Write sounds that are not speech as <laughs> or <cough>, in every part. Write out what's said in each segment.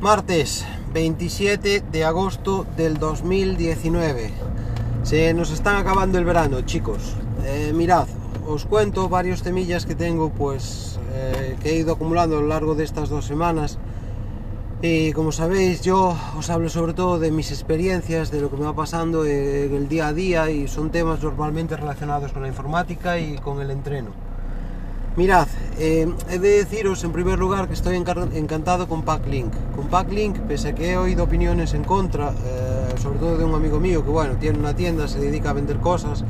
Martes 27 de agosto del 2019. Se nos están acabando el verano, chicos. Eh, mirad, os cuento varios temillas que tengo, pues eh, que he ido acumulando a lo largo de estas dos semanas. Y como sabéis, yo os hablo sobre todo de mis experiencias, de lo que me va pasando en el día a día y son temas normalmente relacionados con la informática y con el entreno. Mirad, eh, he de deciros en primer lugar que estoy encantado con Packlink. Con Packlink, pese a que he oído opiniones en contra, eh, sobre todo de un amigo mío que bueno, tiene una tienda, se dedica a vender cosas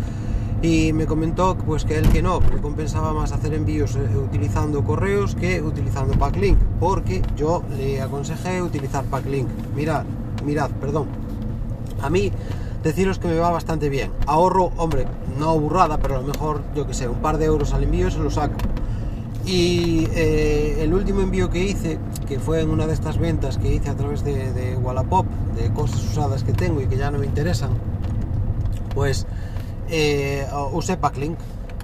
y me comentó pues que él que no, que compensaba más hacer envíos eh, utilizando correos que utilizando Packlink, porque yo le aconsejé utilizar Packlink. Mirad, mirad, perdón. A mí deciros que me va bastante bien. Ahorro, hombre, no burrada, pero a lo mejor, yo que sé, un par de euros al envío se lo saco. Y eh, el último envío que hice, que fue en una de estas ventas que hice a través de, Wallapop, de cosas usadas que tengo y que ya no me interesan, pues eh, usé Packlink.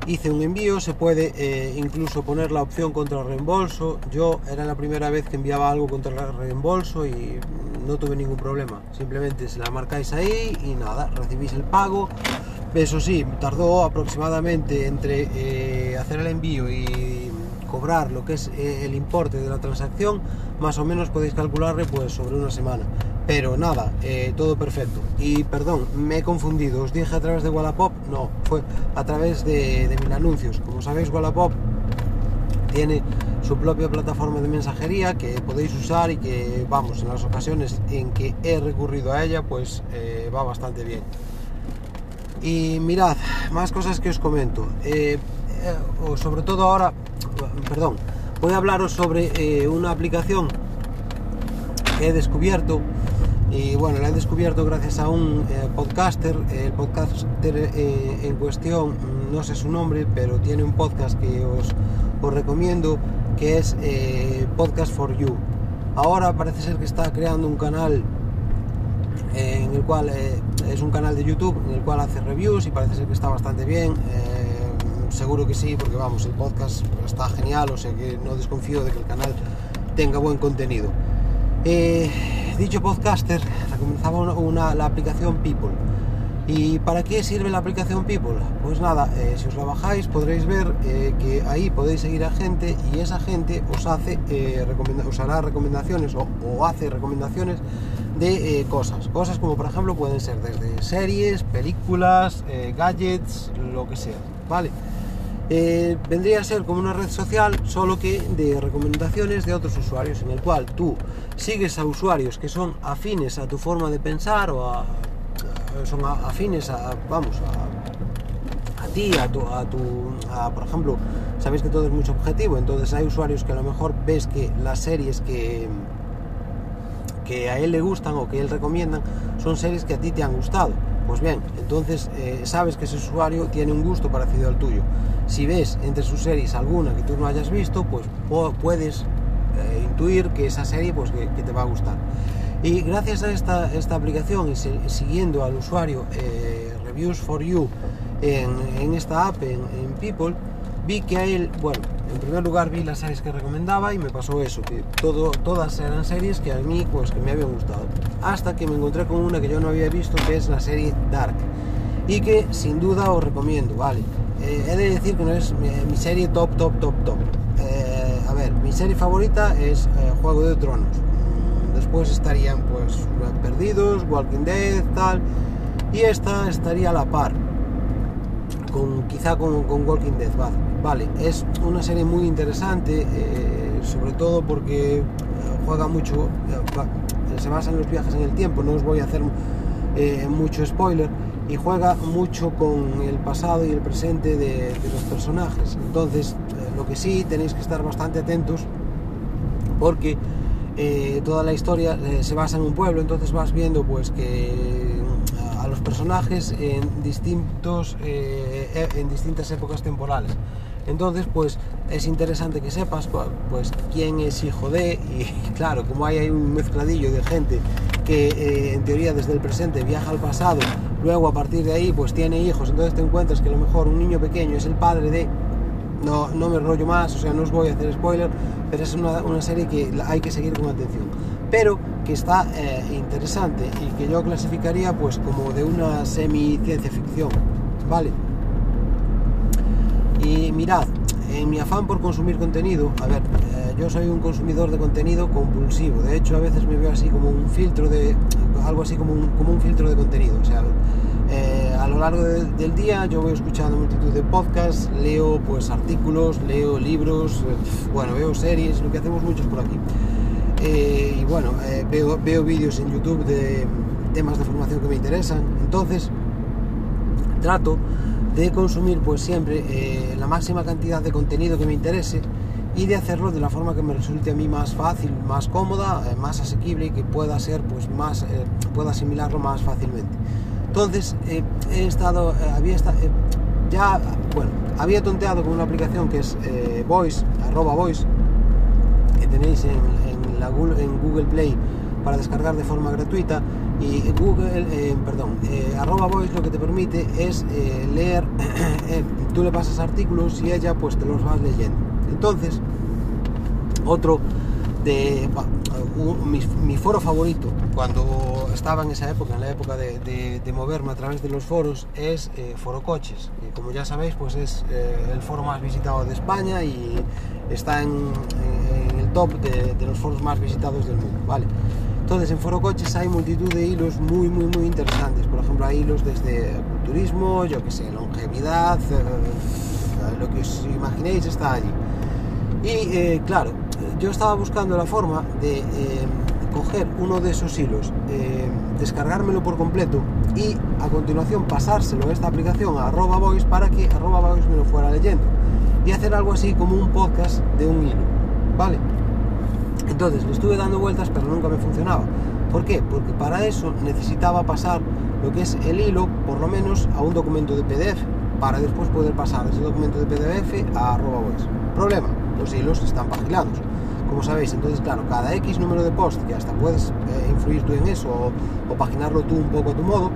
Hice un envío, se puede eh, incluso poner la opción contra reembolso. Yo era la primera vez que enviaba algo contra reembolso y no tuve ningún problema. Simplemente se la marcáis ahí y nada, recibís el pago. Eso sí, tardó aproximadamente entre eh, hacer el envío y cobrar lo que es eh, el importe de la transacción, más o menos podéis calcularle pues sobre una semana. Pero nada, eh, todo perfecto. Y perdón, me he confundido. Os dije a través de Wallapop, no, fue a través de, de mil anuncios. Como sabéis, Wallapop tiene su propia plataforma de mensajería que podéis usar y que, vamos, en las ocasiones en que he recurrido a ella, pues eh, va bastante bien. Y mirad, más cosas que os comento. Eh, sobre todo ahora, perdón, voy a hablaros sobre una aplicación que he descubierto y bueno, la he descubierto gracias a un podcaster. El podcaster en cuestión, no sé su nombre, pero tiene un podcast que os, os recomiendo que es eh, Podcast for You. Ahora parece ser que está creando un canal eh, en el cual eh, es un canal de YouTube en el cual hace reviews y parece ser que está bastante bien. Seguro que sí, porque vamos, el podcast está genial, o sea que no desconfío de que el canal tenga buen contenido. dicho podcaster recomendaba una, la aplicación People ¿Y para qué sirve la aplicación People? Pues nada, eh, si os la bajáis podréis ver eh, que ahí podéis seguir a gente y esa gente os hace eh, os hará recomendaciones o, hace recomendaciones de cosas. Cosas como por ejemplo pueden ser desde series, películas, gadgets, lo que sea. ¿Vale? Vendría a ser como una red social, solo que de recomendaciones de otros usuarios, en el cual tú sigues a usuarios que son afines a tu forma de pensar o a son afines a, vamos, a, ti, a tu, a tu por ejemplo, sabéis que todo es mucho objetivo, entonces hay usuarios que a lo mejor ves que las series que, que a él le gustan o que él recomiendan son series que a ti te han gustado. Pues bien, entonces eh, sabes que ese usuario tiene un gusto parecido al tuyo. Si ves entre sus series alguna que tú no hayas visto, pues puedes eh, intuir que esa serie pues, que te va a gustar. Y gracias a esta, esta aplicación y siguiendo al usuario eh, Reviews for You en, esta app, en, People, vi que a él, bueno, en primer lugar vi las series que recomendaba y me pasó eso, que todo, todas eran series que a mí pues que me habían gustado. Hasta que me encontré con una que yo no había visto, que es la serie Dark. Y que sin duda os recomiendo, ¿vale? Eh, he de decir que no es mi, serie top, top, top, top. Eh, a ver, mi serie favorita es Juego de Tronos después estarían pues Perdidos, Walking Dead, tal, y esta estaría a la par, con, quizá con, Walking Dead, vale. Es una serie muy interesante, eh, sobre todo porque eh, juega mucho, eh, se basa en los viajes en el tiempo, no os voy a hacer mucho spoiler, y juega mucho con el pasado y el presente de, los personajes. Entonces, lo que sí tenéis que estar bastante atentos porque eh, toda la historia eh, se basa en un pueblo, entonces vas viendo pues que a los personajes en distintos eh, en distintas épocas temporales. Entonces, pues es interesante que sepas pues quién es hijo de y <laughs> claro, como hay, un mezcladillo de gente que en teoría desde el presente viaja al pasado, luego a partir de ahí pues tiene hijos, entonces te encuentras que a lo mejor un niño pequeño es el padre de no, no me rollo más, o sea, no os voy a hacer spoiler, pero es una, serie que hay que seguir con atención. pero que está eh, interesante y que yo clasificaría pues como de una semi ciencia ficción, ¿vale? Y mirad, en mi afán por consumir contenido, a ver, eh, yo soy un consumidor de contenido compulsivo, de hecho a veces me veo así como un filtro de, algo así como un, como un filtro de contenido, o sea, eh, a lo largo del día yo voy escuchando multitud de podcasts, leo pues artículos, leo libros, bueno, veo series, lo que hacemos muchos por aquí. Eh, y bueno, eh, veo, veo vídeos en YouTube de temas de formación que me interesan. Entonces, trato de consumir pues siempre eh, la máxima cantidad de contenido que me interese y de hacerlo de la forma que me resulte a mí más fácil, más cómoda, más asequible y que pueda ser pues más, pueda asimilarlo más fácilmente. Entonces, he estado, había ya, bueno, había tonteado con una aplicación que es Voice, arroba Voice, que tenéis en, en Google Play para descargar de forma gratuita y Google, eh, perdón, eh, arroba voice lo que te permite es eh, leer, <clears throat> tú le pasas artículos y ella pues te los vas leyendo. Entonces, otro de mi, foro favorito cuando estaba en esa época, en la época de, moverme a través de los foros, es Foro Coches. Y como ya sabéis, pues es el foro más visitado de España y está en top de, los foros más visitados del mundo, ¿vale? Entonces en Foro Coches hay multitud de hilos muy, muy, muy interesantes. Por ejemplo, hay hilos desde turismo, yo que sé, longevidad, eh, lo que os imaginéis está allí. Y eh, claro, yo estaba buscando la forma de eh, coger uno de esos hilos, descargármelo por completo y a continuación pasárselo a esta aplicación a arroba voice para que arroba voice me lo fuera leyendo y hacer algo así como un podcast de un hilo, ¿vale? Entonces le estuve dando vueltas, pero nunca me funcionaba. ¿Por qué? Porque para eso necesitaba pasar lo que es el hilo, por lo menos, a un documento de PDF, para después poder pasar ese documento de PDF a arroba Problema, los hilos están paginados. Como sabéis, entonces, claro, cada X número de post, que hasta puedes eh, influir tú en eso o, paginarlo tú un poco a tu modo,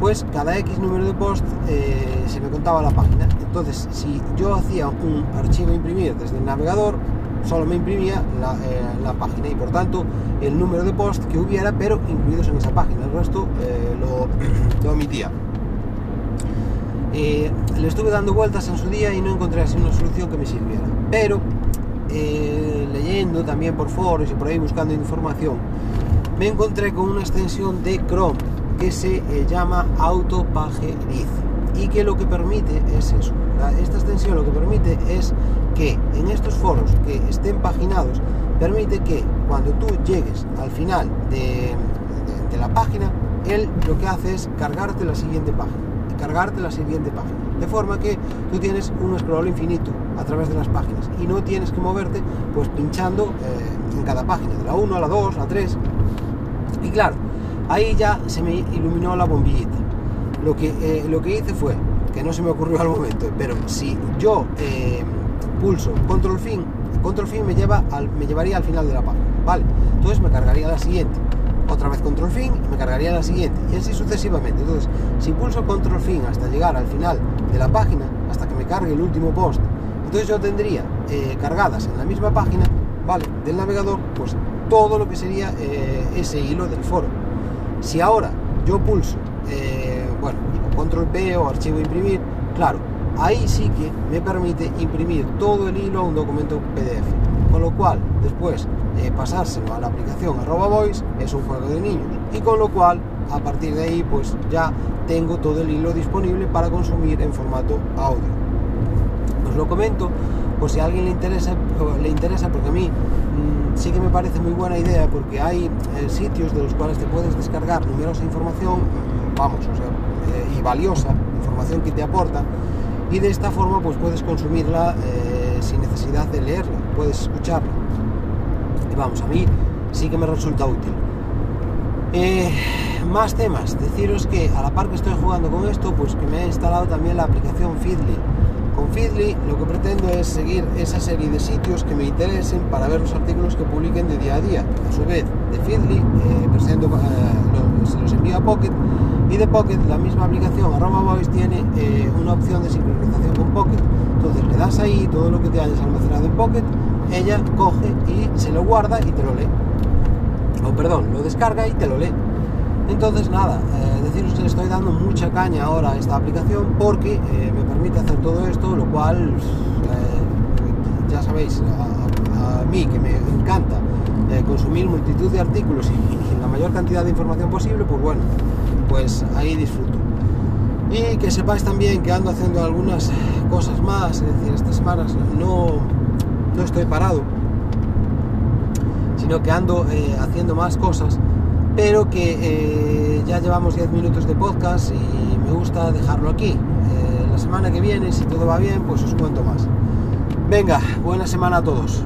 pues cada X número de post eh, se me contaba la página. Entonces, si yo hacía un archivo imprimir desde el navegador, solo me imprimía eh, la, página y por tanto el número de post que hubiera, pero incluidos en esa página. El resto eh, lo, <clears throat> omitía. Eh, le estuve dando vueltas en su día y no encontré así una solución que me sirviera. Pero leyendo también por foros y por ahí buscando información, me encontré con una extensión de Chrome que se llama Autopageriz y que lo que permite es eso. esta extensión lo que permite es que en estos foros que estén paginados permite que cuando tú llegues al final de, la página, él lo que hace es cargarte la siguiente página cargarte la siguiente página. De forma que tú tienes un scroll infinito a través de las páginas y no tienes que moverte pues pinchando eh, en cada página, de la 1 a la 2, a la 3. Y claro, ahí ya se me iluminó la bombillita. Lo que, eh, lo que hice fue, que no se me ocurrió al momento, pero si yo eh, pulso control fin, control fin me, lleva al, me llevaría al final de la página, ¿vale? Entonces me cargaría la siguiente, otra vez control fin me cargaría la siguiente, y así sucesivamente. Entonces, si pulso control fin hasta llegar al final de la página, hasta que me cargue el último post, entonces yo tendría eh, cargadas en la misma página, ¿vale? Del navegador, pues todo lo que sería eh, ese hilo del foro. Si ahora yo pulso, eh, bueno, control P o archivo imprimir, claro, ahí sí que me permite imprimir todo el hilo a un documento PDF. Con lo cual, después de pasárselo a la aplicación arroba voice es un juego de niños. Y con lo cual, a partir de ahí, pues ya tengo todo el hilo disponible para consumir en formato audio. Os lo comento, pues si a alguien le interesa, le interesa porque a mí mm, sí que me parece muy buena idea, porque hay eh, sitios de los cuales te puedes descargar numerosa información, mm, vamos, eh, y valiosa, información que te aporta, y de esta forma pues puedes consumirla eh, sin necesidad de leerla, puedes escucharla. Y vamos, a mí sí que me resulta útil. Eh, más temas, deciros que a la par que estoy jugando con esto, pues que me he instalado también la aplicación Feedly. Con Feedly lo que pretendo es seguir esa serie de sitios que me interesen para ver los artículos que publiquen de día a día. A su vez, de Feedly eh, presento, se los envío a Pocket y de Pocket, la misma aplicación arroba voice tiene eh, una opción de sincronización con Pocket. Entonces le das ahí todo lo que te hayas almacenado en Pocket, ella coge y se lo guarda y te lo lee. perdón, lo descarga y te lo lee. Entonces, nada, eh, deciros que estoy dando mucha caña ahora a esta aplicación porque eh, me permite hacer todo esto, lo cual, eh, ya sabéis, a, mí que me encanta consumir multitud de artículos y, la mayor cantidad de información posible, pues bueno, pues ahí disfruto. Y que sepáis también que ando haciendo algunas cosas más, es decir, estas semanas no, no estoy parado, sino que ando haciendo más cosas pero que eh, ya llevamos 10 minutos de podcast y me gusta dejarlo aquí. Eh, la semana que viene, si todo va bien, pues os cuento más. Venga, buena semana a todos.